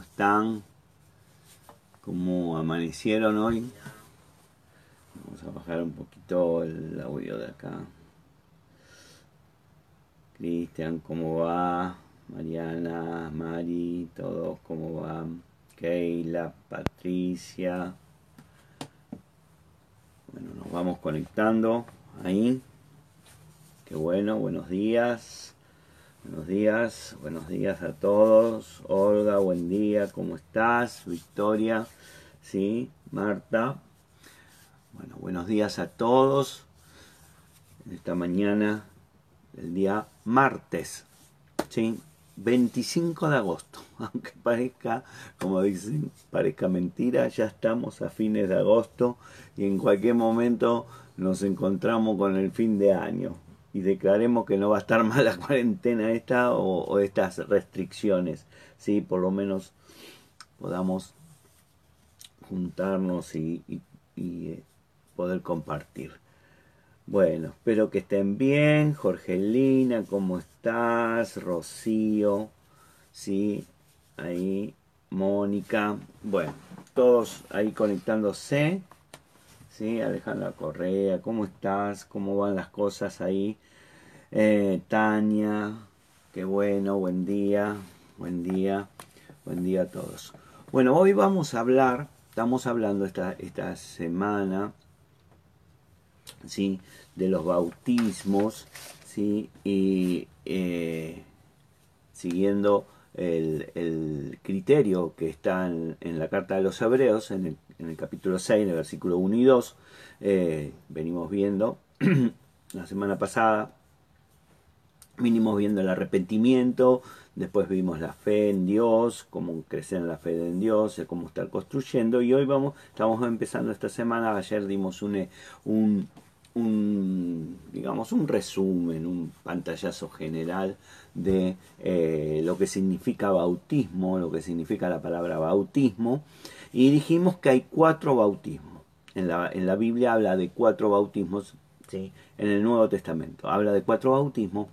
¿Cómo están? ¿Cómo amanecieron hoy? Vamos a bajar un poquito el audio de acá. Cristian, ¿cómo va? Mariana, Mari, todos, ¿cómo van? Keila, Patricia. Bueno, nos vamos conectando ahí. Qué bueno, buenos días. Buenos días, buenos días a todos. Olga, buen día, ¿cómo estás? Victoria, sí, Marta. Bueno, buenos días a todos. Esta mañana del día martes, sí, 25 de agosto. Aunque parezca, como dicen, parezca mentira, ya estamos a fines de agosto y en cualquier momento nos encontramos con el fin de año y declaremos que no va a estar mal la cuarentena esta o, estas restricciones, ¿sí? Por lo menos podamos juntarnos y, eh, poder compartir. Bueno, espero que estén bien. Jorgelina, ¿cómo estás? Rocío, ¿sí? Ahí, Mónica. Bueno, todos ahí conectándose. ¿Sí? Alejandra Correa, ¿cómo estás? ¿Cómo van las cosas ahí? Eh, Tania, qué bueno, buen día, buen día, buen día a todos. Bueno, hoy vamos a hablar, estamos hablando esta, esta semana, ¿sí? De los bautismos, ¿sí? Y eh, siguiendo el, criterio que está en, la carta de los hebreos, en el, capítulo 6, en el versículo 1 y 2, eh, venimos viendo la semana pasada, vinimos viendo el arrepentimiento, después vimos la fe en Dios, cómo crecer en la fe en Dios, cómo estar construyendo, y hoy vamos, estamos empezando esta semana, ayer dimos un, un un, digamos, un resumen, un pantallazo general de eh, lo que significa bautismo, lo que significa la palabra bautismo, y dijimos que hay cuatro bautismos. En la, en la Biblia habla de cuatro bautismos, ¿sí? en el Nuevo Testamento habla de cuatro bautismos,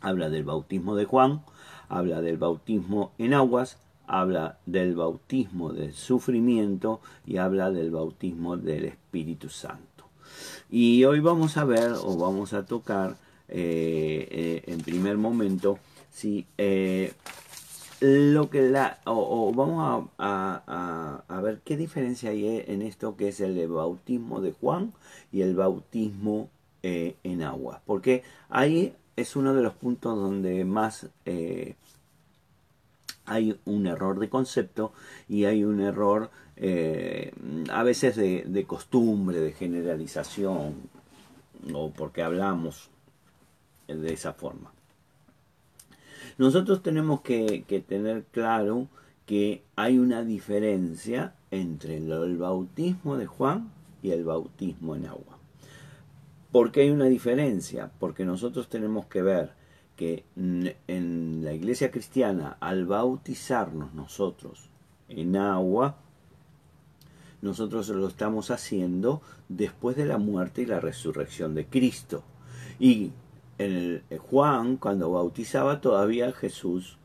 habla del bautismo de Juan, habla del bautismo en aguas, habla del bautismo del sufrimiento y habla del bautismo del Espíritu Santo. Y hoy vamos a ver o vamos a tocar eh, eh, en primer momento si eh, lo que la o, vamos a, a, ver qué diferencia hay en esto que es el bautismo de Juan y el bautismo en agua porque ahí es uno de los puntos donde más hay un error de concepto y hay un error eh, a veces de, costumbre, de generalización, o porque hablamos de esa forma. Nosotros tenemos que, tener claro que hay una diferencia entre el bautismo de Juan y el bautismo en agua. ¿Por qué hay una diferencia? Porque nosotros tenemos que ver que en la iglesia cristiana, al bautizarnos nosotros en agua, nosotros lo estamos haciendo después de la muerte y la resurrección de Cristo. Y el, Juan, cuando bautizaba, todavía Jesús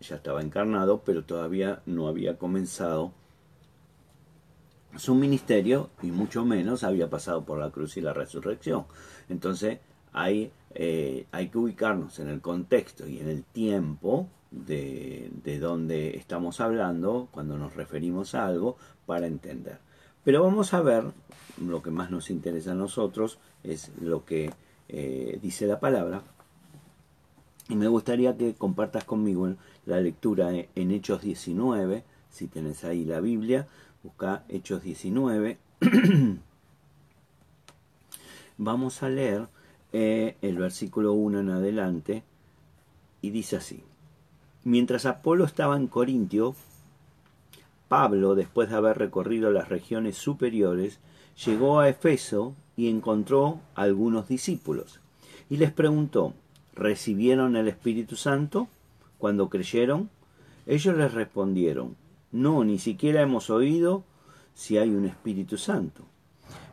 ya estaba encarnado, pero todavía no había comenzado su ministerio y mucho menos había pasado por la cruz y la resurrección. Entonces hay, eh, hay que ubicarnos en el contexto y en el tiempo de, de donde estamos hablando cuando nos referimos a algo para entender. Pero vamos a ver, lo que más nos interesa a nosotros es lo que eh, dice la palabra. Y me gustaría que compartas conmigo la lectura en Hechos 19, si tienes ahí la Biblia, busca Hechos 19. Vamos a leer eh, el versículo 1 en adelante y dice así. Mientras Apolo estaba en Corintio, Pablo, después de haber recorrido las regiones superiores, llegó a Efeso y encontró algunos discípulos. Y les preguntó, ¿recibieron el Espíritu Santo cuando creyeron? Ellos les respondieron, no, ni siquiera hemos oído si hay un Espíritu Santo.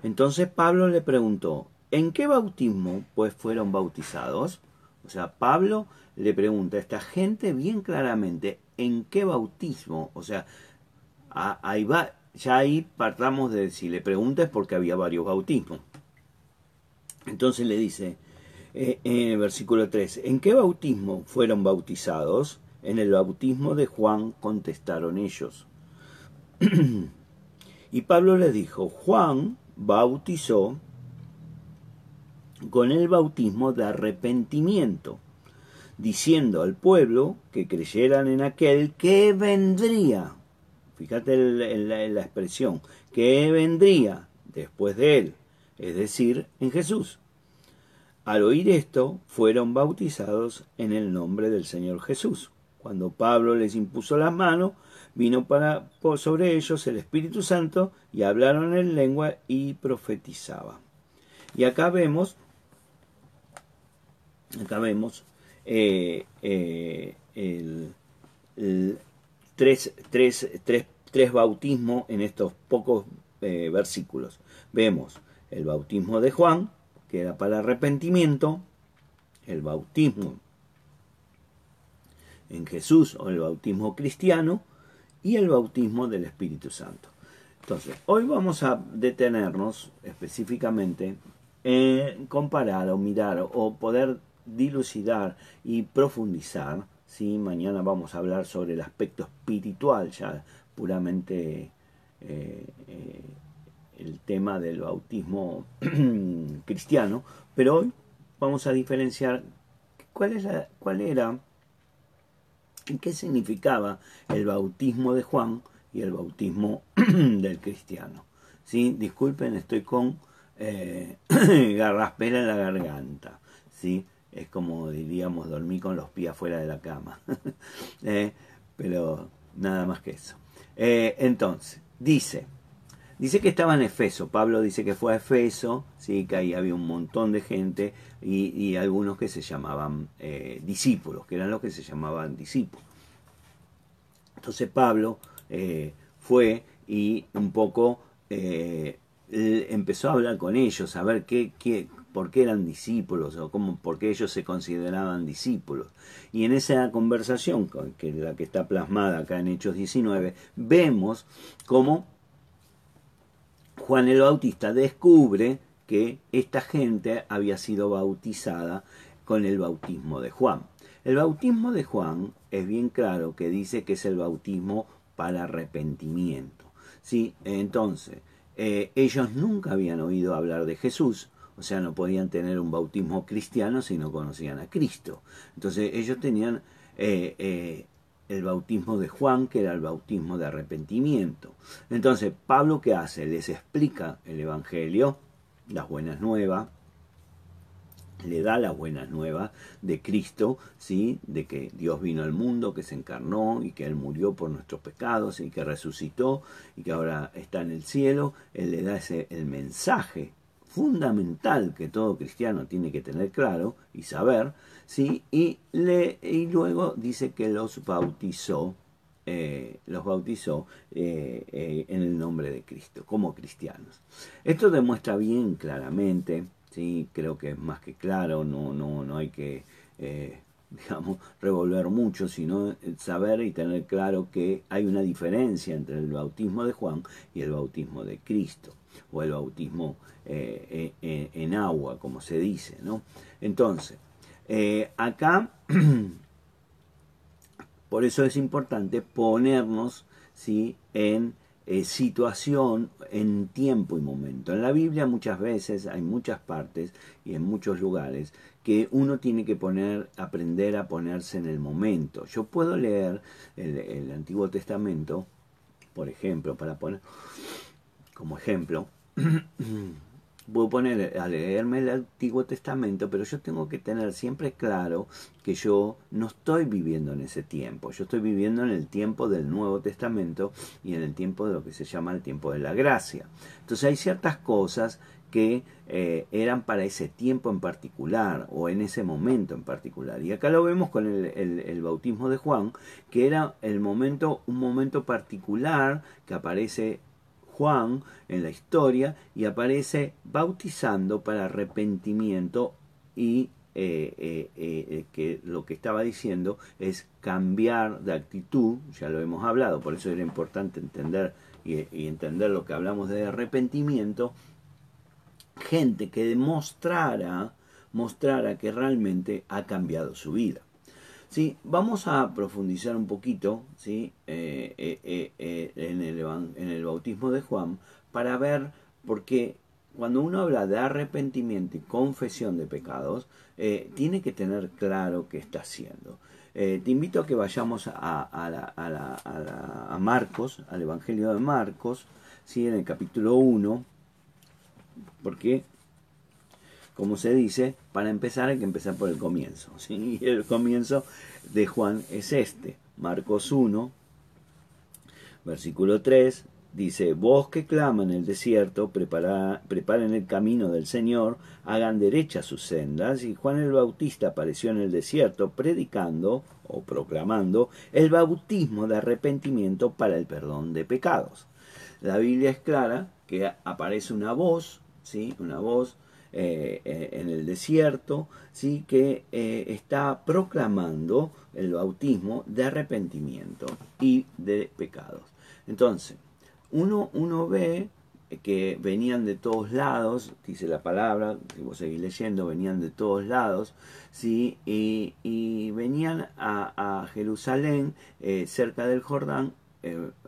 Entonces Pablo le preguntó, ¿en qué bautismo pues fueron bautizados? O sea, Pablo le pregunta a esta gente bien claramente, ¿en qué bautismo? O sea, ahí va, ya ahí partamos de si le pregunta es porque había varios bautismos. Entonces le dice, eh, en el versículo 3, ¿en qué bautismo fueron bautizados? En el bautismo de Juan contestaron ellos. y Pablo les dijo, Juan bautizó con el bautismo de arrepentimiento, diciendo al pueblo que creyeran en aquel que vendría. Fíjate la, la expresión, que vendría después de él, es decir, en Jesús. Al oír esto, fueron bautizados en el nombre del Señor Jesús. Cuando Pablo les impuso las manos, vino para, sobre ellos el Espíritu Santo y hablaron en lengua y profetizaban. Y acá vemos, acá vemos eh, eh, el, tres, tres, tres, bautismos en estos pocos eh, versículos. Vemos el bautismo de Juan, que era para arrepentimiento, el bautismo en Jesús o el bautismo cristiano y el bautismo del Espíritu Santo. Entonces, hoy vamos a detenernos específicamente en comparar o mirar o poder dilucidar y profundizar. ¿sí? Mañana vamos a hablar sobre el aspecto espiritual, ya puramente eh, eh, el tema del bautismo cristiano, pero hoy vamos a diferenciar cuál, es cuál era qué significaba el bautismo de Juan y el bautismo del cristiano. ¿Sí? Disculpen, estoy con eh, garraspera en la garganta. ¿sí? Es como diríamos, dormí con los pies fuera de la cama. Eh, pero nada más que eso. Eh, entonces, dice, dice que estaba en Efeso. Pablo dice que fue a Efeso, ¿sí? que ahí había un montón de gente y, algunos que se llamaban eh, discípulos, que eran los que se llamaban discípulos. Entonces Pablo eh, fue y un poco eh, empezó a hablar con ellos, a ver qué, qué, por qué eran discípulos o cómo, por qué ellos se consideraban discípulos. Y en esa conversación, que la que está plasmada acá en Hechos 19, vemos cómo Juan el Bautista descubre que esta gente había sido bautizada con el bautismo de Juan. El bautismo de Juan es bien claro que dice que es el bautismo para arrepentimiento. ¿sí? Entonces, eh, ellos nunca habían oído hablar de Jesús, o sea, no podían tener un bautismo cristiano si no conocían a Cristo. Entonces, ellos tenían eh, eh, el bautismo de Juan, que era el bautismo de arrepentimiento. Entonces, Pablo, ¿qué hace? Les explica el Evangelio, las buenas nuevas, le da las buenas nuevas de Cristo, ¿sí? de que Dios vino al mundo, que se encarnó y que Él murió por nuestros pecados y que resucitó y que ahora está en el cielo. Él le da ese, el mensaje fundamental que todo cristiano tiene que tener claro y saber, ¿sí? y, le, y luego dice que los bautizó eh, los bautizó eh, eh, en el nombre de Cristo, como cristianos. Esto demuestra bien claramente, ¿sí? creo que es más que claro, no, no, no hay que, digamos, revolver mucho, sino saber y tener claro que hay una diferencia entre el bautismo de Juan y el bautismo de Cristo, o el bautismo en agua, como se dice, ¿no? Entonces, acá Por eso es importante ponernos ¿sí? en eh, situación, en tiempo y momento. En la Biblia muchas veces hay muchas partes y en muchos lugares que uno tiene que poner, aprender a ponerse en el momento. Yo puedo leer el Antiguo Testamento, por ejemplo, para poner como ejemplo, puedo poner a leerme el Antiguo Testamento, pero yo tengo que tener siempre claro que yo no estoy viviendo en ese tiempo, yo estoy viviendo en el tiempo del Nuevo Testamento y en el tiempo de lo que se llama el tiempo de la gracia. Entonces hay ciertas cosas que eh, eran para ese tiempo en particular o en ese momento en particular. Y acá lo vemos con el, el, bautismo de Juan, que era el momento, un momento particular que aparece Juan en la historia y aparece bautizando para arrepentimiento y eh, eh, eh, que lo que estaba diciendo es cambiar de actitud, ya lo hemos hablado, por eso era importante entender y, y entender lo que hablamos de arrepentimiento, gente que demostrara, mostrara que realmente ha cambiado su vida. ¿Sí? Vamos a profundizar un poquito ¿sí? en, el, en el bautismo de Juan para ver por qué cuando uno habla de arrepentimiento y confesión de pecados, eh, tiene que tener claro qué está haciendo. Eh, te invito a que vayamos a, Marcos, al Evangelio de Marcos, ¿sí? en el capítulo 1, porque, como se dice, para empezar hay que empezar por el comienzo. Y el comienzo de Juan es este, Marcos 1, versículo 3, Dice, vos que claman en el desierto, preparen el camino del Señor, hagan derechas sus sendas. Y Juan el Bautista apareció en el desierto predicando o proclamando el bautismo de arrepentimiento para el perdón de pecados. La Biblia es clara que aparece una voz, ¿sí? una voz eh, eh, en el desierto, ¿sí? que eh, está proclamando el bautismo de arrepentimiento y de pecados. Entonces, uno, uno ve que venían de todos lados, dice la palabra, si vos seguís leyendo, venían de todos lados, ¿sí? y, venían a, Jerusalén, cerca del Jordán,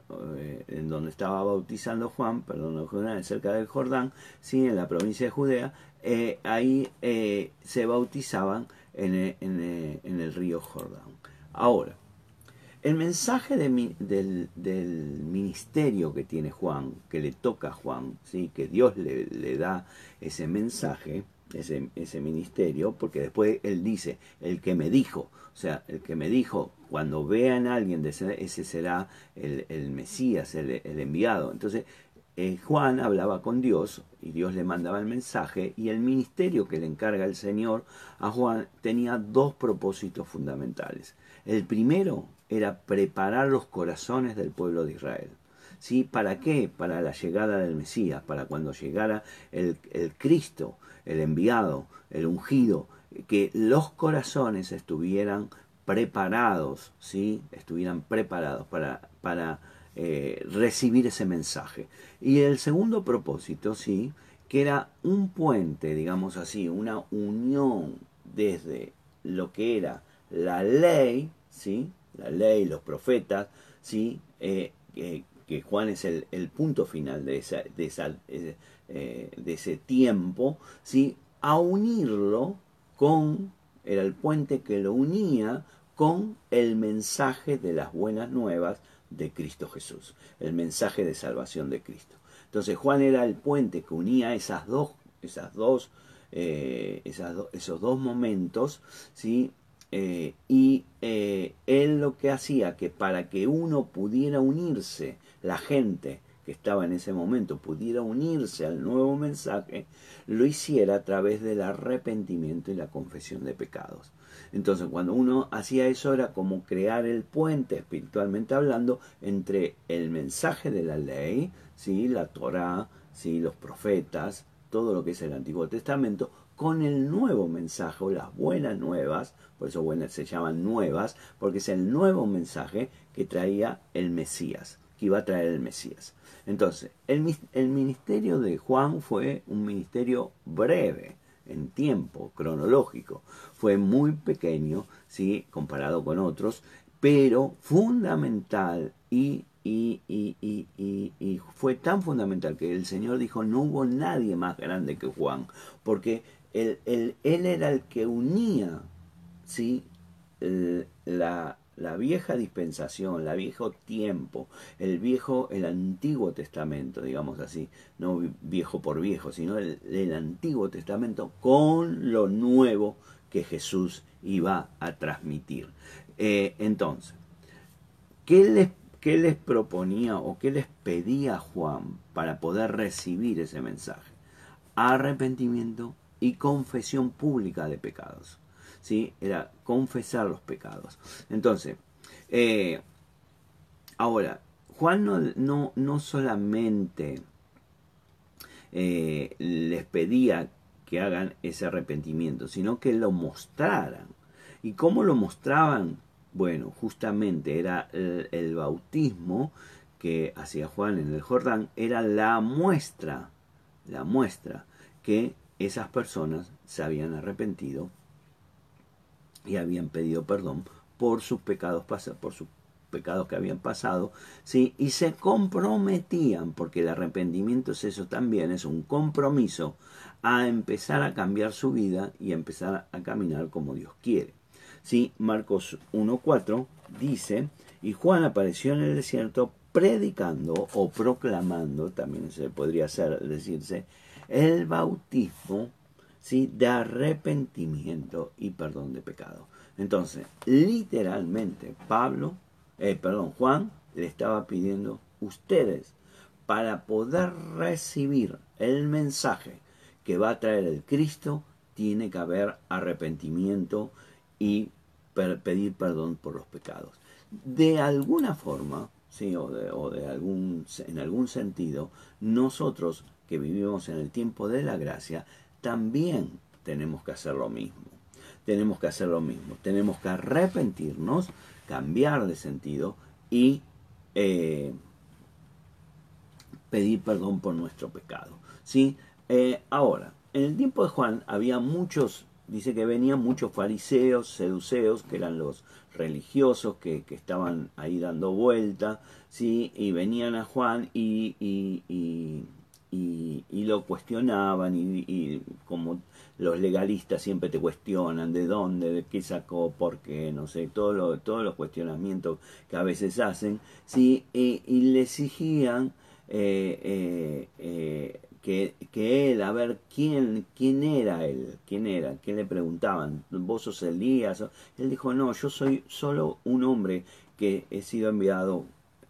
eh, eh, en donde estaba bautizando Juan, perdón, cerca del Jordán, ¿sí? en la provincia de Judea, ahí se bautizaban en, en el río Jordán. Ahora, el mensaje del, ministerio que tiene Juan, que le toca a Juan, ¿sí? que Dios le, da ese mensaje, ese, ese, ministerio, porque después él dice, el que me dijo, o sea, el que me dijo, cuando vean a alguien, ese será el, Mesías, el, enviado. Entonces, eh, Juan hablaba con Dios y Dios le mandaba el mensaje y el ministerio que le encarga el Señor a Juan tenía dos propósitos fundamentales. El primero era preparar los corazones del pueblo de Israel. ¿Sí? ¿Para qué? Para la llegada del Mesías, para cuando llegara el, Cristo, el enviado, el ungido, que los corazones estuvieran preparados, ¿sí? estuvieran preparados para, para eh, recibir ese mensaje. Y el segundo propósito, sí, que era un puente, digamos así, una unión desde lo que era la ley, ¿sí? la ley, los profetas, ¿sí? Eh, que Juan es el, punto final de, eh, de ese tiempo, ¿sí? a unirlo con, era el puente que lo unía con el mensaje de las buenas nuevas de Cristo Jesús, el mensaje de salvación de Cristo. Entonces Juan era el puente que unía esas dos, esas dos, eh, esos dos momentos, ¿sí? Eh, y eh, él lo que hacía que para que uno pudiera unirse, la gente que estaba en ese momento pudiera unirse al nuevo mensaje, lo hiciera a través del arrepentimiento y la confesión de pecados. Entonces, cuando uno hacía eso era como crear el puente, espiritualmente hablando, entre el mensaje de la ley, ¿sí? la Torah, ¿sí? los profetas, todo lo que es el Antiguo Testamento, con el nuevo mensaje o las buenas nuevas, por eso buenas se llaman nuevas, porque es el nuevo mensaje que traía el Mesías, que iba a traer el Mesías. Entonces, el, el ministerio de Juan fue un ministerio breve en tiempo cronológico, fue muy pequeño, ¿sí? comparado con otros, pero fundamental y y, y, y, fue tan fundamental que el Señor dijo, no hubo nadie más grande que Juan, porque él, él, era el que unía ¿sí? la, la, vieja dispensación, el viejo tiempo, el viejo, el Antiguo Testamento, digamos así, no viejo por viejo, sino el, el Antiguo Testamento con lo nuevo que Jesús iba a transmitir. Eh, entonces, ¿qué les, ¿qué les proponía o qué les pedía Juan para poder recibir ese mensaje? Arrepentimiento y confesión pública de pecados. Era confesar los pecados. Entonces, eh, ahora, Juan no, no, no solamente eh, les pedía que hagan ese arrepentimiento, sino que lo mostraran. ¿Y cómo lo mostraban? Bueno, justamente era el, bautismo que hacía Juan en el Jordán, era la muestra, la muestra que esas personas se habían arrepentido y habían pedido perdón por sus pecados por sus pecados que habían pasado, ¿sí? y se comprometían, porque el arrepentimiento es eso también, es un compromiso a empezar a cambiar su vida y empezar a caminar como Dios quiere. ¿Sí? Marcos 1.4 dice, y Juan apareció en el desierto predicando o proclamando, también se podría hacer, decirse, el bautismo ¿sí? de arrepentimiento y perdón de pecado. Entonces, literalmente, Pablo, eh, perdón, Juan le estaba pidiendo ustedes para poder recibir el mensaje que va a traer el Cristo, tiene que haber arrepentimiento y pedir perdón por los pecados. De alguna forma, sí, o, de, o de algún, en algún sentido, nosotros que vivimos en el tiempo de la gracia, también tenemos que hacer lo mismo. Tenemos que hacer lo mismo. Tenemos que arrepentirnos, cambiar de sentido y eh, pedir perdón por nuestro pecado. ¿sí? Eh, ahora, en el tiempo de Juan había muchos, dice que venían muchos fariseos, seduceos, que eran los religiosos que, estaban ahí dando vuelta, ¿sí? y venían a Juan y, y, y, lo cuestionaban, y, como los legalistas siempre te cuestionan de dónde, de qué sacó, por qué, no sé, todo todos los cuestionamientos que a veces hacen, ¿sí? y, le exigían eh, eh, eh que, él, a ver quién, quién era él, quién era, qué le preguntaban, vos sos Elías, él dijo, no, yo soy solo un hombre que he sido enviado,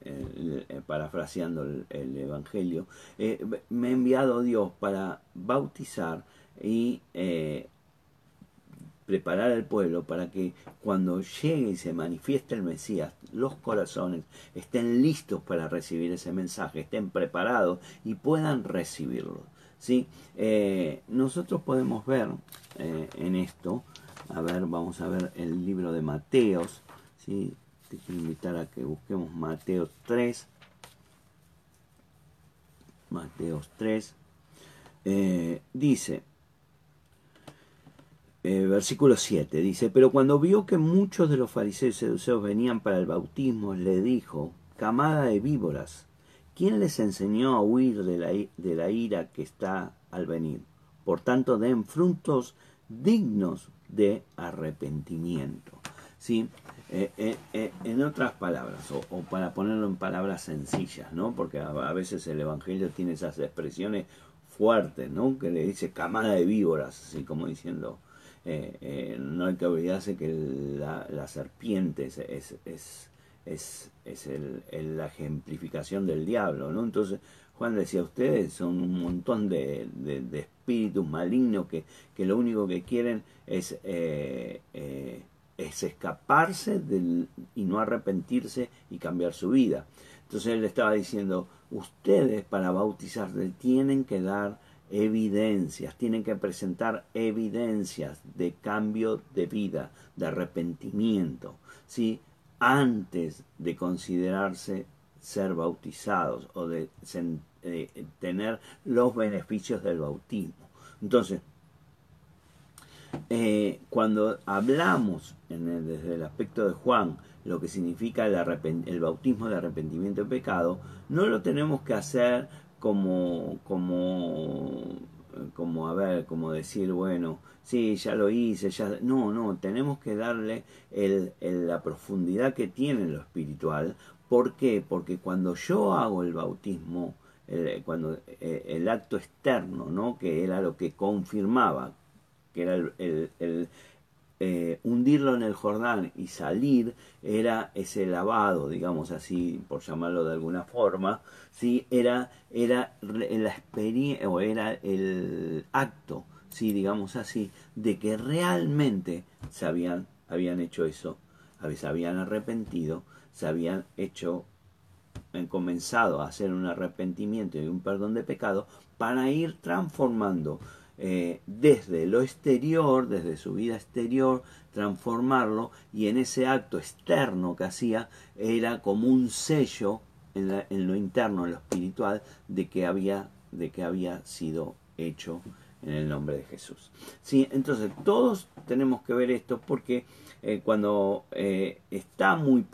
eh, eh, parafraseando el, Evangelio, eh, me ha enviado Dios para bautizar y preparar al pueblo para que cuando llegue y se manifieste el Mesías, los corazones estén listos para recibir ese mensaje, estén preparados y puedan recibirlo. ¿sí? Nosotros podemos ver en esto, a ver, vamos a ver el libro de Mateos, ¿sí? Te quiero invitar a que busquemos Mateos 3, Mateos 3, eh, dice, eh, versículo 7 dice, pero cuando vio que muchos de los fariseos y seduceos venían para el bautismo, le dijo, camada de víboras, ¿quién les enseñó a huir de la, de la ira que está al venir? Por tanto, den frutos dignos de arrepentimiento. ¿Sí? Eh, eh, en otras palabras, o, para ponerlo en palabras sencillas, ¿no? porque a, veces el Evangelio tiene esas expresiones fuertes, ¿no? que le dice camada de víboras, así como diciendo, eh, eh, no hay que olvidarse que la, serpiente es, es, es, es la ejemplificación del diablo, ¿no? Entonces, Juan decía, ustedes son un montón de, de, espíritus malignos que, que, lo único que quieren es, eh, es escaparse del, y no arrepentirse y cambiar su vida. Entonces él estaba diciendo, ustedes para bautizarse tienen que dar evidencias, tienen que presentar evidencias de cambio de vida, de arrepentimiento, ¿sí? antes de considerarse ser bautizados o de tener los beneficios del bautismo. Entonces, eh, cuando hablamos desde el aspecto de Juan lo que significa el, bautismo de arrepentimiento de pecado, no lo tenemos que hacer como, como, como, a ver, como decir, bueno, sí, ya lo hice, ya... No, no, tenemos que darle la profundidad que tiene lo espiritual. ¿Por qué? Porque cuando yo hago el bautismo, cuando eh, el acto externo, ¿no? que era lo que confirmaba, que era el, eh, hundirlo en el Jordán y salir era ese lavado, digamos así, por llamarlo de alguna forma, ¿sí? era, era la o era el acto, ¿sí? digamos así, de que realmente se habían, habían hecho eso, se habían arrepentido, se habían hecho comenzado a hacer un arrepentimiento y un perdón de pecado para ir transformando eh, desde lo exterior, desde su vida exterior, transformarlo y en ese acto externo que hacía era como un sello en, lo interno, en lo espiritual, de que había, de que había sido hecho en el nombre de Jesús. ¿Sí? Entonces todos tenemos que ver esto porque eh, cuando eh, está muy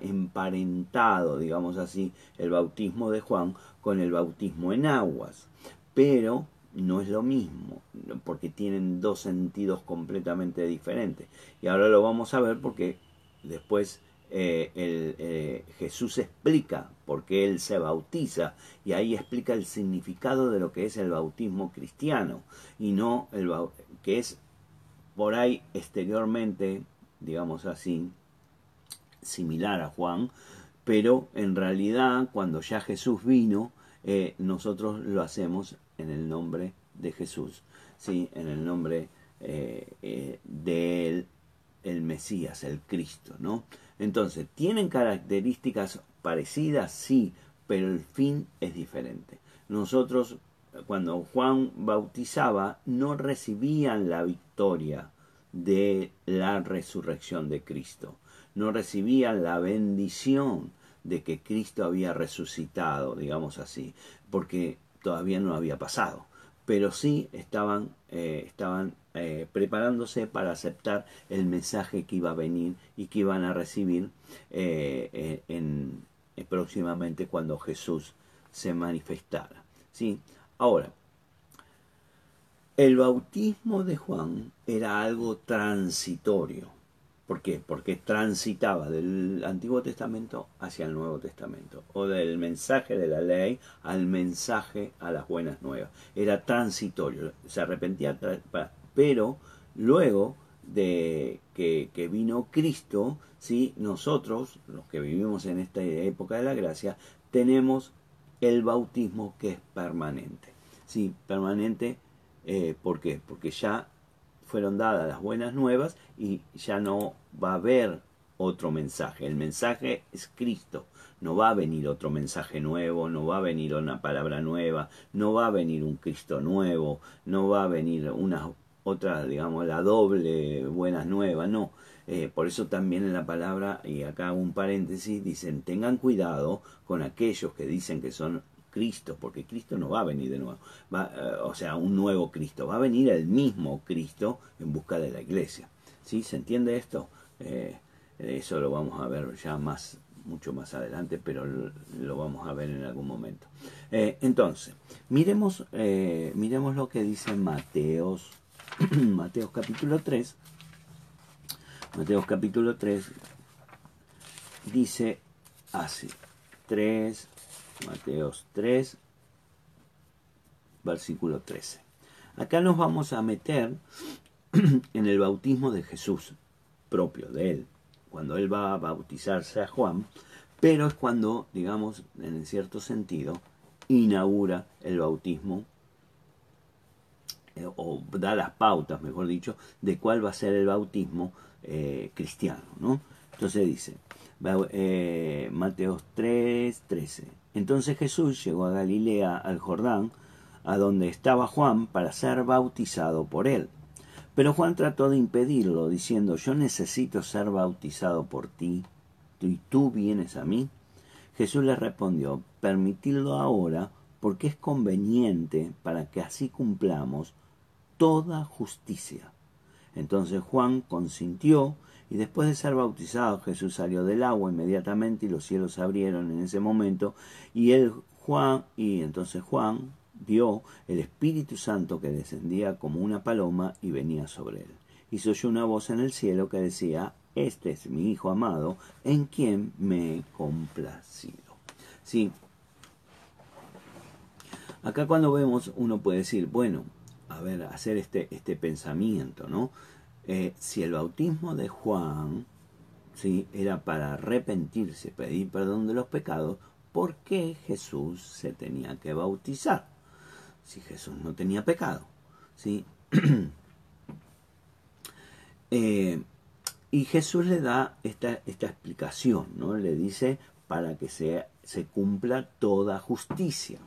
emparentado, digamos así, el bautismo de Juan con el bautismo en aguas, pero no es lo mismo, porque tienen dos sentidos completamente diferentes. Y ahora lo vamos a ver porque después eh, el, Jesús explica por qué Él se bautiza y ahí explica el significado de lo que es el bautismo cristiano y no el que es por ahí exteriormente, digamos así, similar a Juan, pero en realidad cuando ya Jesús vino, eh, nosotros lo hacemos en el nombre de Jesús, ¿sí? en el nombre eh, eh, de el Mesías, el Cristo, ¿no? Entonces, ¿tienen características parecidas? Sí, pero el fin es diferente. Nosotros, cuando Juan bautizaba, no recibían la victoria de la resurrección de Cristo, no recibían la bendición de que Cristo había resucitado, digamos así, porque todavía no había pasado, pero sí estaban, eh, estaban eh, preparándose para aceptar el mensaje que iba a venir y que iban a recibir eh, en, próximamente cuando Jesús se manifestara. ¿sí? Ahora, el bautismo de Juan era algo transitorio. ¿Por qué? Porque transitaba del Antiguo Testamento hacia el Nuevo Testamento, o del mensaje de la ley al mensaje a las buenas nuevas. Era transitorio, se arrepentía, pero luego de que, vino Cristo, ¿sí? nosotros, los que vivimos en esta época de la gracia, tenemos el bautismo que es permanente. ¿sí? Permanente, eh, ¿por qué? Porque ya fueron dadas las buenas nuevas y ya no va a haber otro mensaje. El mensaje es Cristo. No va a venir otro mensaje nuevo, no va a venir una palabra nueva, no va a venir un Cristo nuevo, no va a venir una otra, digamos, la doble buenas nuevas, no. Eh, por eso también en la palabra, y acá un paréntesis, dicen, tengan cuidado con aquellos que dicen que son Cristo, porque Cristo no va a venir de nuevo, eh, o sea, un nuevo Cristo, va a venir el mismo Cristo en busca de la iglesia. ¿Sí? ¿Se entiende esto? Eh, eso lo vamos a ver ya más, mucho más adelante, pero lo, vamos a ver en algún momento. Eh, entonces, miremos, miremos lo que dice Mateos, Mateos capítulo 3. Mateos capítulo 3 dice así, 3, Mateos 3, versículo 13. Acá nos vamos a meter en el bautismo de Jesús, propio de él, cuando él va a bautizarse a Juan, pero es cuando, digamos, en cierto sentido, inaugura el bautismo eh, o da las pautas, mejor dicho, de cuál va a ser el bautismo eh, cristiano. ¿no? Entonces dice, eh, Mateos 3, 13. Entonces Jesús llegó a Galilea, al Jordán, a donde estaba Juan, para ser bautizado por él. Pero Juan trató de impedirlo, diciendo, yo necesito ser bautizado por ti, y tú vienes a mí. Jesús le respondió, permitidlo ahora, porque es conveniente para que así cumplamos toda justicia. Entonces Juan consintió, y después de ser bautizado, Jesús salió del agua inmediatamente y los cielos se abrieron en ese momento. Y él, Juan, y entonces Juan vio el Espíritu Santo que descendía como una paloma y venía sobre él. Y se oyó una voz en el cielo que decía, Este es mi Hijo amado, en quien me he complacido. Sí. Acá cuando vemos, uno puede decir, bueno, a ver, hacer este, este pensamiento, ¿no? Eh, si el bautismo de Juan era para arrepentirse, pedir perdón de los pecados, ¿por qué Jesús se tenía que bautizar? Si Jesús no tenía pecado. ¿sí? Eh, y Jesús le da esta, esta explicación, ¿no? Le dice para que se, se cumpla toda justicia.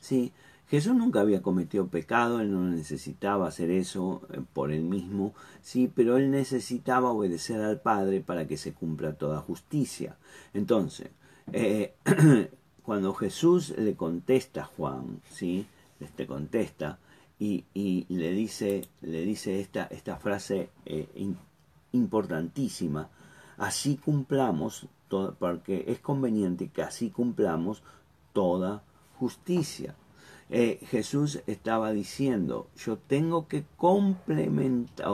¿sí? Jesús nunca había cometido pecado, él no necesitaba hacer eso eh, por él mismo, sí, pero él necesitaba obedecer al Padre para que se cumpla toda justicia. Entonces, eh, cuando Jesús le contesta a Juan, sí, este contesta y, le dice, le dice esta, esta frase eh, importantísima, así cumplamos, porque es conveniente que así cumplamos toda justicia. Eh, Jesús estaba diciendo, yo tengo que complementar,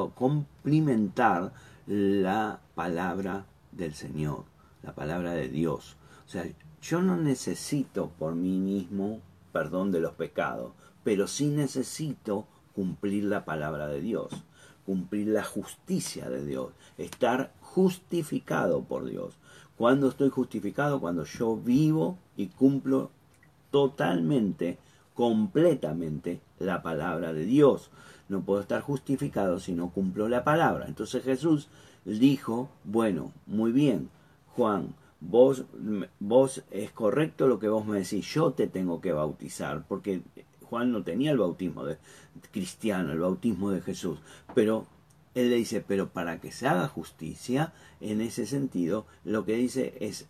la palabra del Señor, la palabra de Dios. O sea, yo no necesito por mí mismo perdón de los pecados, pero sí necesito cumplir la palabra de Dios, cumplir la justicia de Dios, estar justificado por Dios. ¿Cuándo estoy justificado? Cuando yo vivo y cumplo totalmente, completamente la palabra de Dios. No puedo estar justificado si no cumplo la palabra. Entonces Jesús dijo, bueno, muy bien, Juan, vos, vos es correcto lo que vos me decís, yo te tengo que bautizar, porque Juan no tenía el bautismo de cristiano, el bautismo de Jesús, pero él le dice, pero para que se haga justicia, en ese sentido, lo que dice es,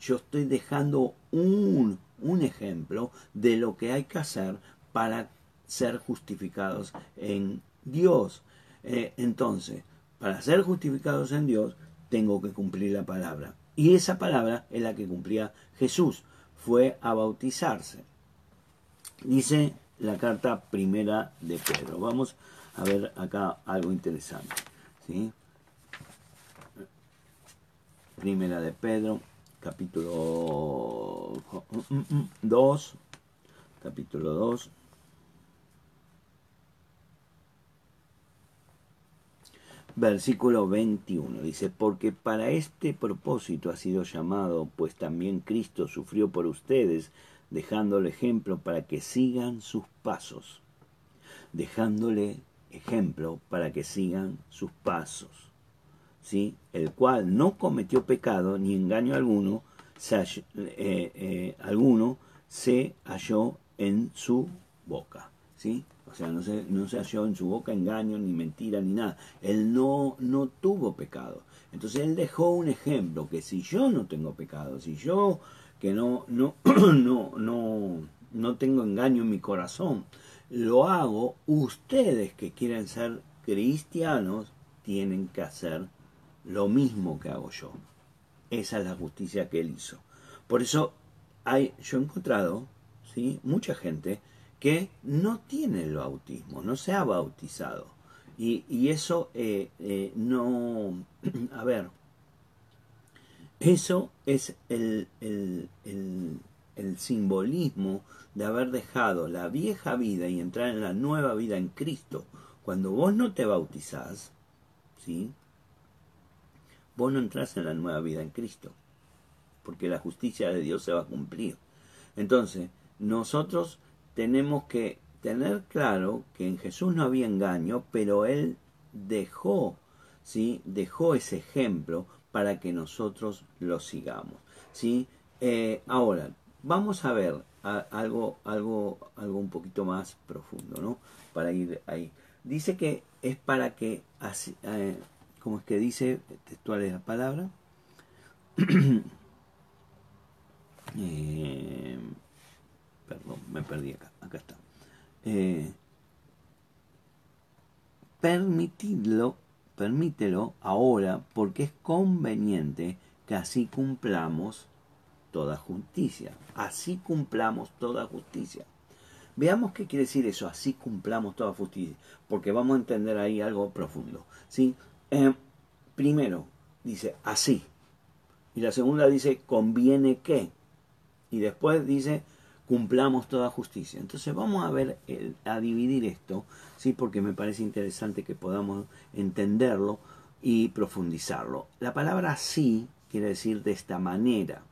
yo estoy dejando un, un ejemplo de lo que hay que hacer para ser justificados en Dios. Eh, entonces, para ser justificados en Dios, tengo que cumplir la palabra. Y esa palabra es la que cumplía Jesús, fue a bautizarse. Dice la carta primera de Pedro. Vamos a ver acá algo interesante. ¿sí? Primera de Pedro, capítulo 2, capítulo 2. Versículo 21 dice, porque para este propósito ha sido llamado, pues también Cristo sufrió por ustedes, dejándole ejemplo para que sigan sus pasos, dejándole ejemplo para que sigan sus pasos, ¿sí? el cual no cometió pecado ni engaño alguno, se halló, eh, eh, alguno se halló en su boca. ¿sí? O sea, no se, no se halló en su boca engaño, ni mentira, ni nada. Él no, no tuvo pecado. Entonces él dejó un ejemplo que si yo no tengo pecado, si yo que no, no, no, no, no tengo engaño en mi corazón, lo hago, ustedes que quieren ser cristianos tienen que hacer lo mismo que hago yo. Esa es la justicia que él hizo. Por eso hay, yo he encontrado ¿sí? mucha gente que no tiene el bautismo, no se ha bautizado. Y, y eso eh, eh, no, a ver, eso es el, el, el, el simbolismo de haber dejado la vieja vida y entrar en la nueva vida en Cristo. Cuando vos no te bautizás, ¿sí? Vos no entras en la nueva vida en Cristo, porque la justicia de Dios se va a cumplir. Entonces, nosotros tenemos que tener claro que en Jesús no había engaño, pero Él dejó, ¿sí? Dejó ese ejemplo para que nosotros lo sigamos, ¿sí? Eh, ahora, Vamos a ver algo, algo, algo un poquito más profundo, ¿no? Para ir ahí. Dice que es para que, eh, ¿cómo es que dice textual es la palabra? Eh, perdón, me perdí acá, acá está. Eh, permitidlo, permítelo ahora porque es conveniente que así cumplamos toda justicia. Así cumplamos toda justicia. Veamos qué quiere decir eso, así cumplamos toda justicia, porque vamos a entender ahí algo profundo. ¿sí? Eh, primero, dice así. Y la segunda dice conviene que. Y después dice cumplamos toda justicia. Entonces vamos a ver, a dividir esto, ¿sí? porque me parece interesante que podamos entenderlo y profundizarlo. La palabra así quiere decir de esta manera.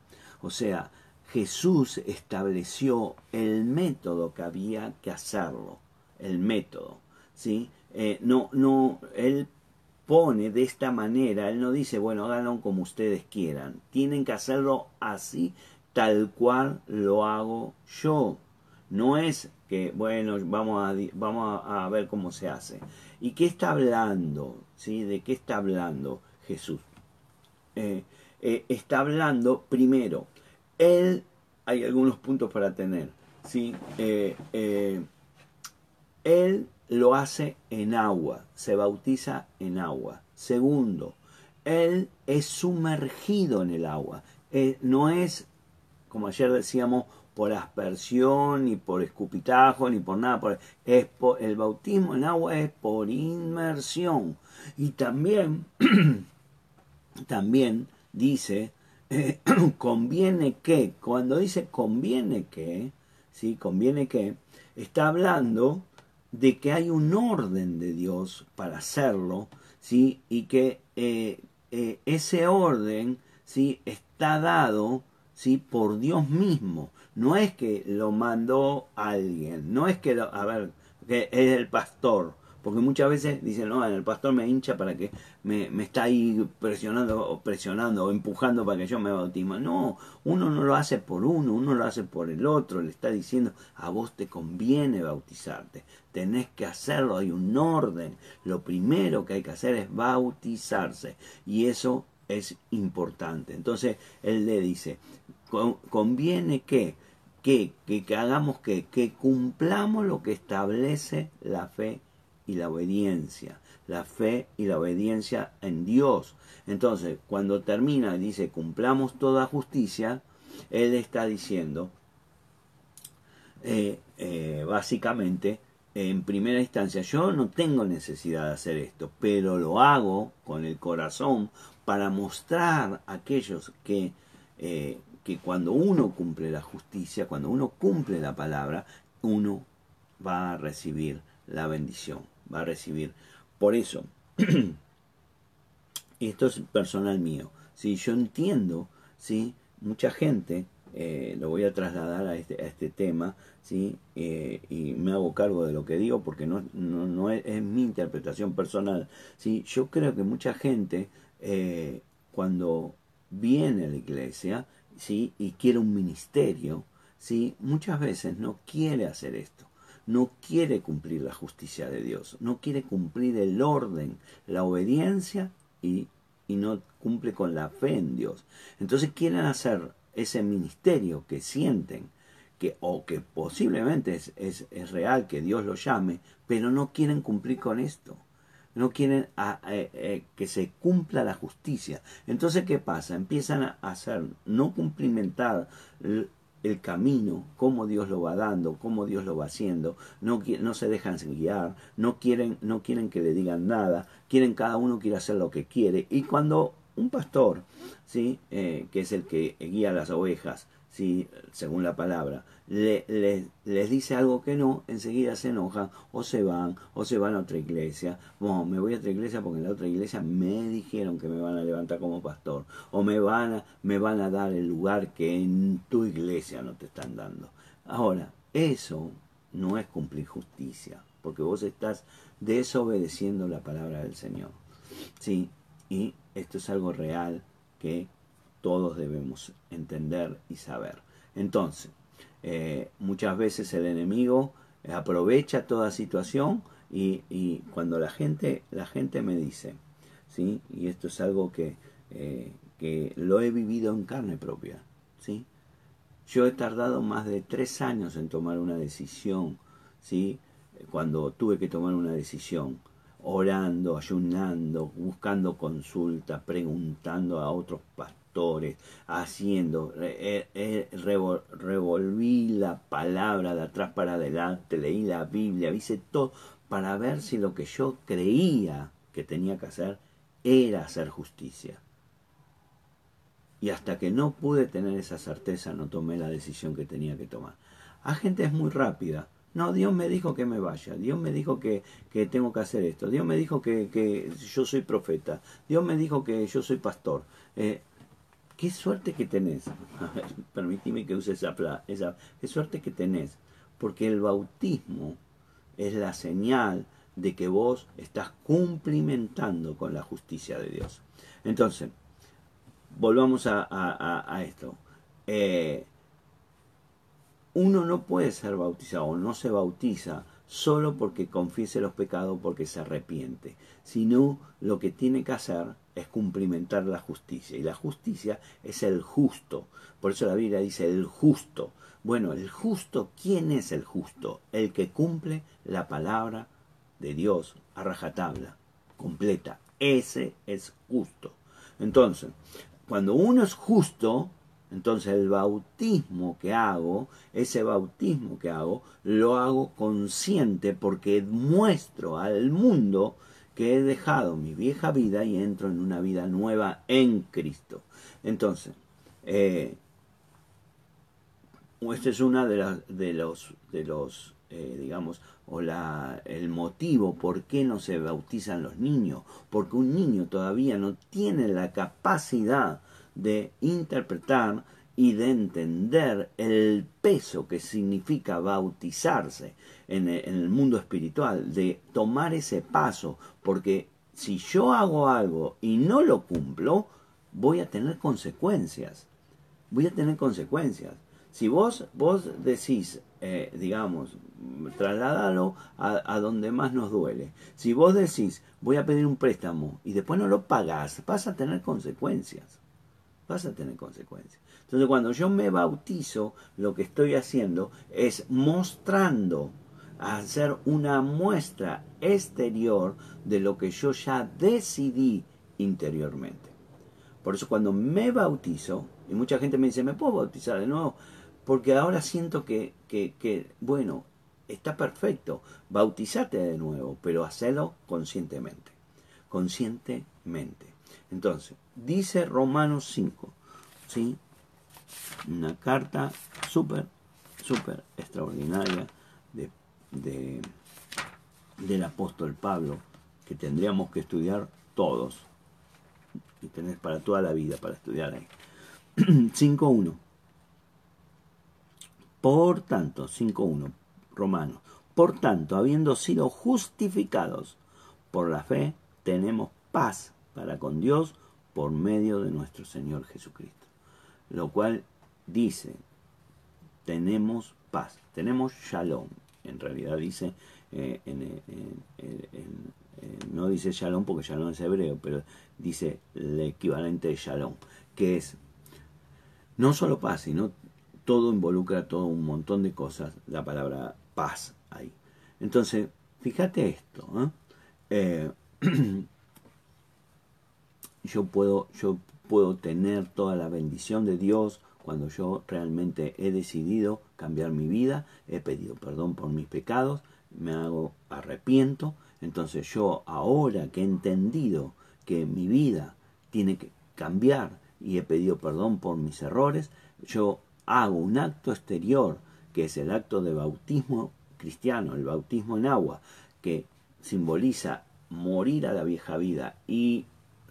O sea, Jesús estableció el método que había que hacerlo, el método, ¿sí? Eh, no, no, él pone de esta manera, él no dice, bueno, háganlo como ustedes quieran, tienen que hacerlo así tal cual lo hago yo. No es que, bueno, vamos a, vamos a, ver cómo se hace. ¿Y qué está hablando? ¿Sí? ¿De qué está hablando Jesús? Eh, eh, está hablando, primero, él, hay algunos puntos para tener, ¿sí? Eh, él lo hace en agua, se bautiza en agua. Segundo, él es sumergido en el agua. no es, como ayer decíamos, por aspersión, ni por escupitajo, ni por nada. Por, es el bautismo en agua es por inmersión. Y también, también dice, eh, conviene que, cuando dice conviene que, ¿sí? Conviene que, está hablando de que hay un orden de Dios para hacerlo, ¿sí? Y que eh, eh, ese orden, ¿sí? Está dado, ¿sí? Por Dios mismo no es que lo mandó alguien, no es que, lo, a ver, que es el pastor, porque muchas veces dicen, no, el pastor me hincha para que me, me está ahí presionando o presionando o empujando para que yo me bautisme. No, uno no lo hace por uno, uno lo hace por el otro, le está diciendo, a vos te conviene bautizarte, tenés que hacerlo, hay un orden. Lo primero que hay que hacer es bautizarse y eso es importante. Entonces él le dice, conviene que que, que, hagamos que, que cumplamos lo que establece la fe y la obediencia. La fe y la obediencia en Dios. Entonces, cuando termina y dice cumplamos toda justicia, Él está diciendo, eh, eh, básicamente, en primera instancia, yo no tengo necesidad de hacer esto, pero lo hago con el corazón para mostrar a aquellos que eh, que cuando uno cumple la justicia, cuando uno cumple la palabra, uno va a recibir la bendición, va a recibir. Por eso, esto es personal mío, si yo entiendo, ¿sí? mucha gente, eh, lo voy a trasladar a este, a este tema, ¿sí? Eh, y me hago cargo de lo que digo porque no, no, es, mi interpretación personal. ¿sí? Yo creo que mucha gente, eh, cuando viene a la iglesia, ¿sí? y quiere un ministerio, ¿sí? muchas veces no quiere hacer esto, no quiere cumplir la justicia de Dios, no quiere cumplir el orden, la obediencia y, y no cumple con la fe en Dios. Entonces quieren hacer ese ministerio que sienten que, o que posiblemente es, es, es real que Dios lo llame, pero no quieren cumplir con esto no quieren eh, que se cumpla la justicia. Entonces, ¿qué pasa? Empiezan a hacer, no cumplimentar el, camino, cómo Dios lo va dando, cómo Dios lo va haciendo, no, no se dejan guiar, no quieren, no quieren que le digan nada, quieren cada uno quiere hacer lo que quiere. Y cuando un pastor, ¿sí? Eh, que es el que guía las ovejas, ¿sí? según la palabra, le, les dice algo que no, enseguida se enojan o se van o se van a otra iglesia. Bueno, me voy a otra iglesia porque en la otra iglesia me dijeron que me van a levantar como pastor o me van a, me van a dar el lugar que en tu iglesia no te están dando. Ahora, eso no es cumplir justicia, porque vos estás desobedeciendo la palabra del Señor. Sí, y esto es algo real que todos debemos entender y saber. Entonces, eh, muchas veces el enemigo aprovecha toda situación y, cuando la gente, la gente me dice, ¿sí? y esto es algo que, eh, que lo he vivido en carne propia, ¿sí? yo he tardado más de tres años en tomar una decisión, ¿sí? cuando tuve que tomar una decisión, orando, ayunando, buscando consulta, preguntando a otros pastores haciendo, eh, eh, revolví la palabra de atrás para adelante, leí la Biblia, hice todo para ver si lo que yo creía que tenía que hacer era hacer justicia. Y hasta que no pude tener esa certeza, no tomé la decisión que tenía que tomar. A gente es muy rápida. No, Dios me dijo que me vaya. Dios me dijo que, que tengo que hacer esto. Dios me dijo que, que, yo soy profeta. Dios me dijo que yo soy pastor. Eh, qué suerte que tenés. A ver, permitime que use esa, esa. Qué suerte que tenés. Porque el bautismo es la señal de que vos estás cumplimentando con la justicia de Dios. Entonces, volvamos a, esto. eh, uno no puede ser bautizado, no se bautiza solo porque confiese los pecados, porque se arrepiente, sino lo que tiene que hacer es cumplimentar la justicia. Y la justicia es el justo. Por eso la Biblia dice el justo. Bueno, el justo, ¿quién es el justo? El que cumple la palabra de Dios a rajatabla, completa. Ese es justo. Entonces, cuando uno es justo, entonces el bautismo que hago, ese bautismo que hago, lo hago consciente porque muestro al mundo que he dejado mi vieja vida y entro en una vida nueva en Cristo. Entonces, este es uno de, de los, de los eh, digamos, o la, el motivo por qué no se bautizan los niños, porque un niño todavía no tiene la capacidad de interpretar y de entender el peso que significa bautizarse en el, mundo espiritual, de tomar ese paso, porque si yo hago algo y no lo cumplo, voy a tener consecuencias. Voy a tener consecuencias. Si vos, vos decís, eh, digamos, trasladalo a, a, donde más nos duele. Si vos decís, voy a pedir un préstamo y después no lo pagás, vas a tener consecuencias. Vas a tener consecuencias. Entonces cuando yo me bautizo, lo que estoy haciendo es mostrando, hacer una muestra exterior de lo que yo ya decidí interiormente. Por eso cuando me bautizo, y mucha gente me dice, ¿me puedo bautizar de nuevo? Porque ahora siento que, que, bueno, está perfecto, bautizate de nuevo, pero hacelo conscientemente. Conscientemente. Entonces, dice Romanos 5, ¿sí? Una carta súper, súper extraordinaria de, de, del apóstol Pablo que tendríamos que estudiar todos. Y tenés para toda la vida para estudiar ahí. 5.1. Por tanto, 5.1, Romanos. Por tanto, habiendo sido justificados por la fe, tenemos paz para con Dios por medio de nuestro Señor Jesucristo lo cual dice, tenemos paz, tenemos shalom. En realidad dice, eh, no dice shalom porque shalom es hebreo, pero dice el equivalente de shalom, que es no solo paz, sino todo involucra todo un montón de cosas, la palabra paz ahí. Entonces, fíjate esto, ¿eh? Eh, yo puedo, yo puedo tener toda la bendición de Dios cuando yo realmente he decidido cambiar mi vida, he pedido perdón por mis pecados, me hago arrepiento, entonces yo ahora que he entendido que mi vida tiene que cambiar y he pedido perdón por mis errores, yo hago un acto exterior que es el acto de bautismo cristiano, el bautismo en agua, que simboliza morir a la vieja vida y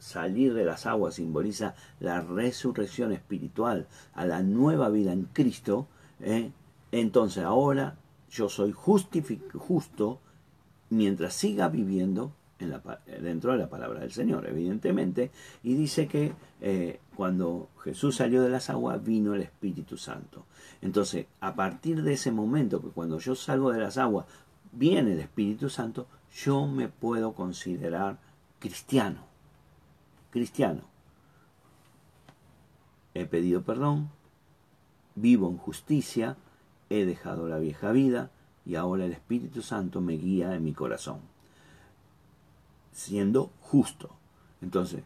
salir de las aguas simboliza la resurrección espiritual a la nueva vida en Cristo, ¿eh? entonces ahora yo soy justo mientras siga viviendo en la, dentro de la palabra del Señor, evidentemente, y dice que eh, cuando Jesús salió de las aguas vino el Espíritu Santo. Entonces, a partir de ese momento, que cuando yo salgo de las aguas viene el Espíritu Santo, yo me puedo considerar cristiano cristiano. He pedido perdón, vivo en justicia, he dejado la vieja vida y ahora el Espíritu Santo me guía en mi corazón, siendo justo. Entonces,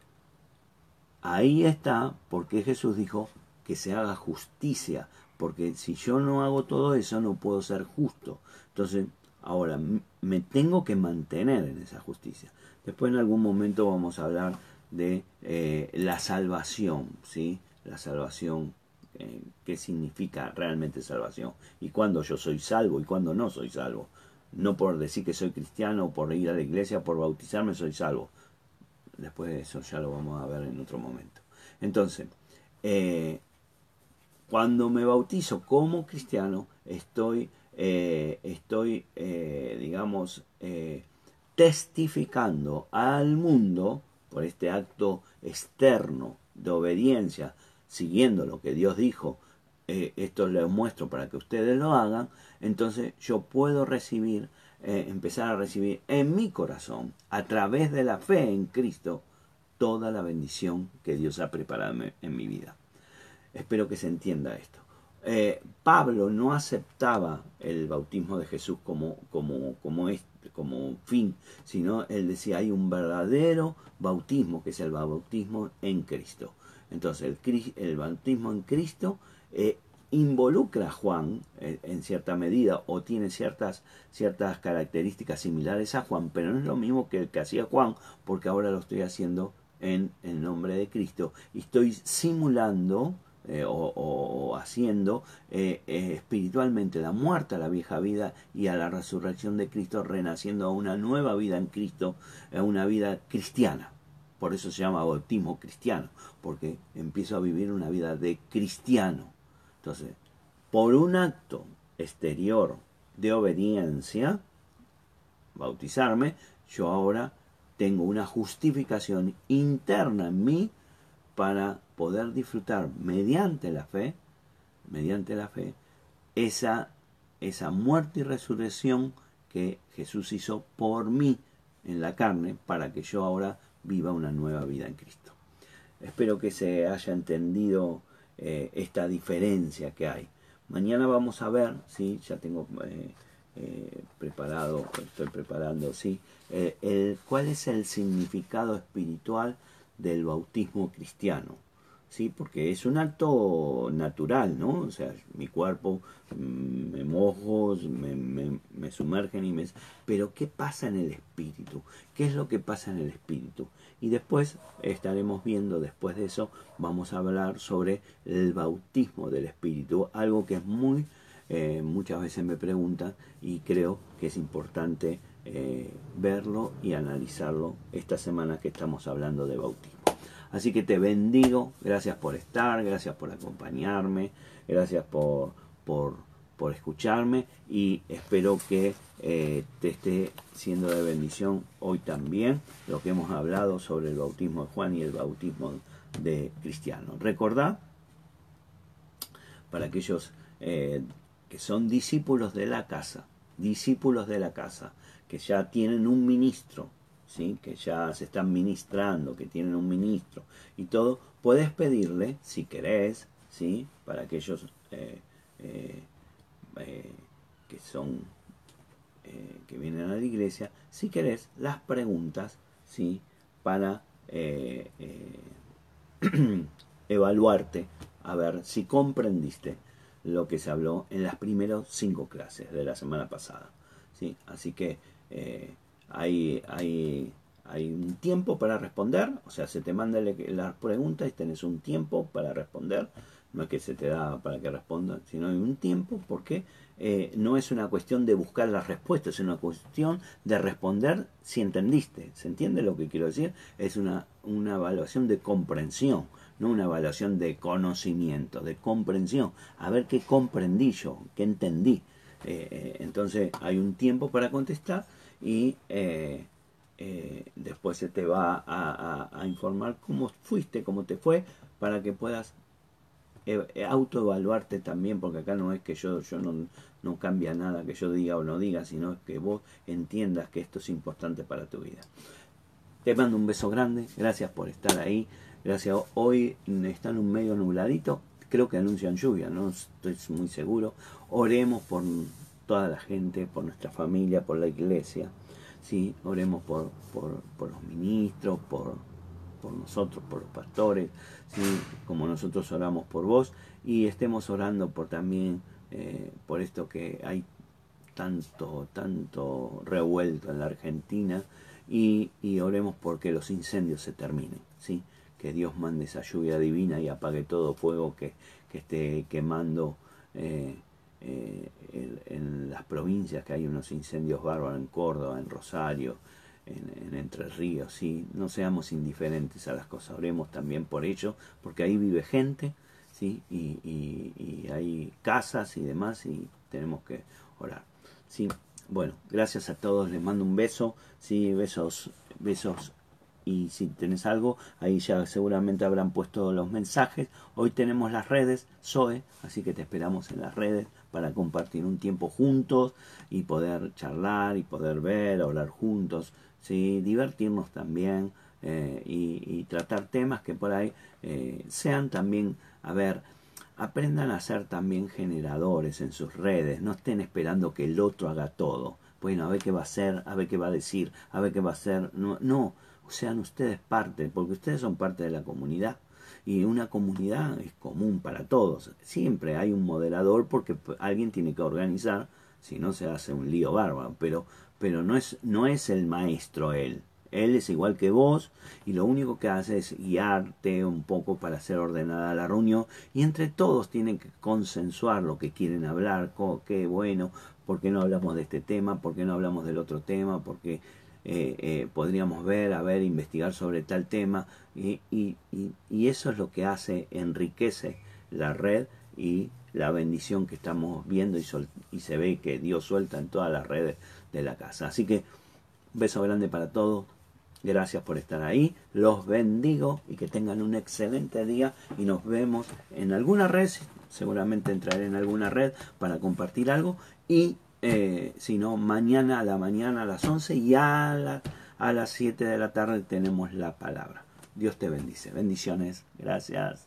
ahí está porque Jesús dijo que se haga justicia, porque si yo no hago todo eso no puedo ser justo. Entonces, ahora me tengo que mantener en esa justicia. Después en algún momento vamos a hablar de eh, la salvación, ¿sí? La salvación, eh, ¿qué significa realmente salvación? Y cuándo yo soy salvo y cuándo no soy salvo. No por decir que soy cristiano, por ir a la iglesia, por bautizarme, soy salvo. Después de eso ya lo vamos a ver en otro momento. Entonces, eh, cuando me bautizo como cristiano, estoy, estoy digamos, testificando al mundo por este acto externo de obediencia, siguiendo lo que Dios dijo eh, esto lo muestro para que ustedes lo hagan, entonces yo puedo recibir, eh, empezar a recibir en mi corazón, a través de la fe en Cristo, toda la bendición que Dios ha preparado en mi vida. Espero que se entienda esto. Eh, Pablo no aceptaba el bautismo de Jesús como, como, como, como fin, sino él decía hay un verdadero bautismo que es el bautismo en Cristo. Entonces el, bautismo en Cristo eh, involucra a Juan eh, en cierta medida o tiene ciertas, ciertas características similares a Juan, pero no es lo mismo que el que hacía Juan, porque ahora lo estoy haciendo en el nombre de Cristo y estoy simulando eh, o, haciendo eh, eh, espiritualmente la muerte a la vieja vida y a la resurrección de Cristo, renaciendo a una nueva vida en Cristo, a una vida cristiana. Por eso se llama bautismo cristiano, porque empiezo a vivir una vida de cristiano. Entonces, por un acto exterior de obediencia, bautizarme, yo ahora tengo una justificación interna en mí para poder disfrutar mediante la fe, mediante la fe, esa, esa muerte y resurrección que Jesús hizo por mí en la carne para que yo ahora viva una nueva vida en Cristo. Espero que se haya entendido eh, esta diferencia que hay. Mañana vamos a ver, sí, ya tengo eh, eh, preparado, estoy preparando, sí, el, cuál es el significado espiritual del bautismo cristiano. ¿sí? Porque es un acto natural, ¿no? O sea, mi cuerpo mm, me mojo, me, me, me, sumergen y me... Pero ¿qué pasa en el espíritu? ¿Qué es lo que pasa en el espíritu? Y después estaremos viendo, después de eso, vamos a hablar sobre el bautismo del espíritu, algo que es muy... Eh, muchas veces me preguntan y creo que es importante eh, verlo y analizarlo esta semana que estamos hablando de bautismo. Así que te bendigo, gracias por estar, gracias por acompañarme, gracias por, por, por escucharme y espero que eh, te esté siendo de bendición hoy también lo que hemos hablado sobre el bautismo de Juan y el bautismo de Cristiano. Recordad, para aquellos eh, que son discípulos de la casa, discípulos de la casa, que ya tienen un ministro, ¿sí? que ya se están ministrando, que tienen un ministro y todo, puedes pedirle, si querés, ¿sí? para aquellos eh, eh, eh, que son, que vienen a la iglesia, si querés, las preguntas, ¿sí? para evaluarte, a ver si comprendiste lo que se habló en las primeras cinco clases de la semana pasada. ¿sí? Así que hay, hay, hay un tiempo para responder, o sea, se te manda las preguntas y tenés un tiempo para responder, no es que se te da para que responda, sino hay un tiempo porque eh, no es una cuestión de buscar las respuestas, es una cuestión de responder si entendiste. ¿Se entiende lo que quiero decir? Es una, una evaluación de comprensión, no una evaluación de conocimiento, de comprensión. A ver qué comprendí yo, qué entendí. Eh, eh, entonces hay un tiempo para contestar y eh, eh, después se te va a, informar cómo fuiste, cómo te fue, para que puedas eh, autoevaluarte también, porque acá no es que yo, yo no, no cambia nada que yo diga o no diga, sino que vos entiendas que esto es importante para tu vida. Te mando un beso grande, gracias por estar ahí, gracias. Hoy está en un medio nubladito, creo que anuncian lluvia, no estoy muy seguro. Oremos por toda la gente, por nuestra familia, por la iglesia. ¿sí? Oremos por, por, los ministros, por, por, nosotros, por los pastores, ¿sí? como nosotros oramos por vos, y estemos orando por también eh, por esto que hay tanto, tanto revuelto en la Argentina, y, y oremos porque los incendios se terminen, ¿sí? que Dios mande esa lluvia divina y apague todo fuego que, que esté quemando. Eh, eh, en, las provincias que hay unos incendios bárbaros en Córdoba, en Rosario, en, Entre Ríos, ¿sí? no seamos indiferentes a las cosas, oremos también por ello, porque ahí vive gente, ¿sí? y, y, hay casas y demás, y tenemos que orar. ¿sí? Bueno, gracias a todos, les mando un beso, ¿sí? besos, besos y si tenés algo, ahí ya seguramente habrán puesto los mensajes. Hoy tenemos las redes, Zoe, así que te esperamos en las redes para compartir un tiempo juntos y poder charlar y poder ver, hablar juntos, ¿sí? divertirnos también eh, y, tratar temas que por ahí eh, sean también, a ver, aprendan a ser también generadores en sus redes, no estén esperando que el otro haga todo. Bueno, a ver qué va a hacer, a ver qué va a decir, a ver qué va a hacer. No, no, sean ustedes parte, porque ustedes son parte de la comunidad. Y una comunidad es común para todos. Siempre hay un moderador porque alguien tiene que organizar, si no se hace un lío bárbaro. Pero, pero no, es, no es el maestro él. Él es igual que vos y lo único que hace es guiarte un poco para hacer ordenada la reunión y entre todos tienen que consensuar lo que quieren hablar, qué bueno, por qué no hablamos de este tema, por qué no hablamos del otro tema, por qué eh, eh, podríamos ver, a ver, investigar sobre tal tema y, eso es lo que hace, enriquece la red y la bendición que estamos viendo y, y se ve que Dios suelta en todas las redes de la casa. Así que beso grande para todos. Gracias por estar ahí. Los bendigo y que tengan un excelente día y nos vemos en alguna red. Seguramente entraré en alguna red para compartir algo y eh, si no, mañana a la mañana a las 11 y a, a las 7 de la tarde tenemos la palabra. Dios te bendice. Bendiciones. Gracias.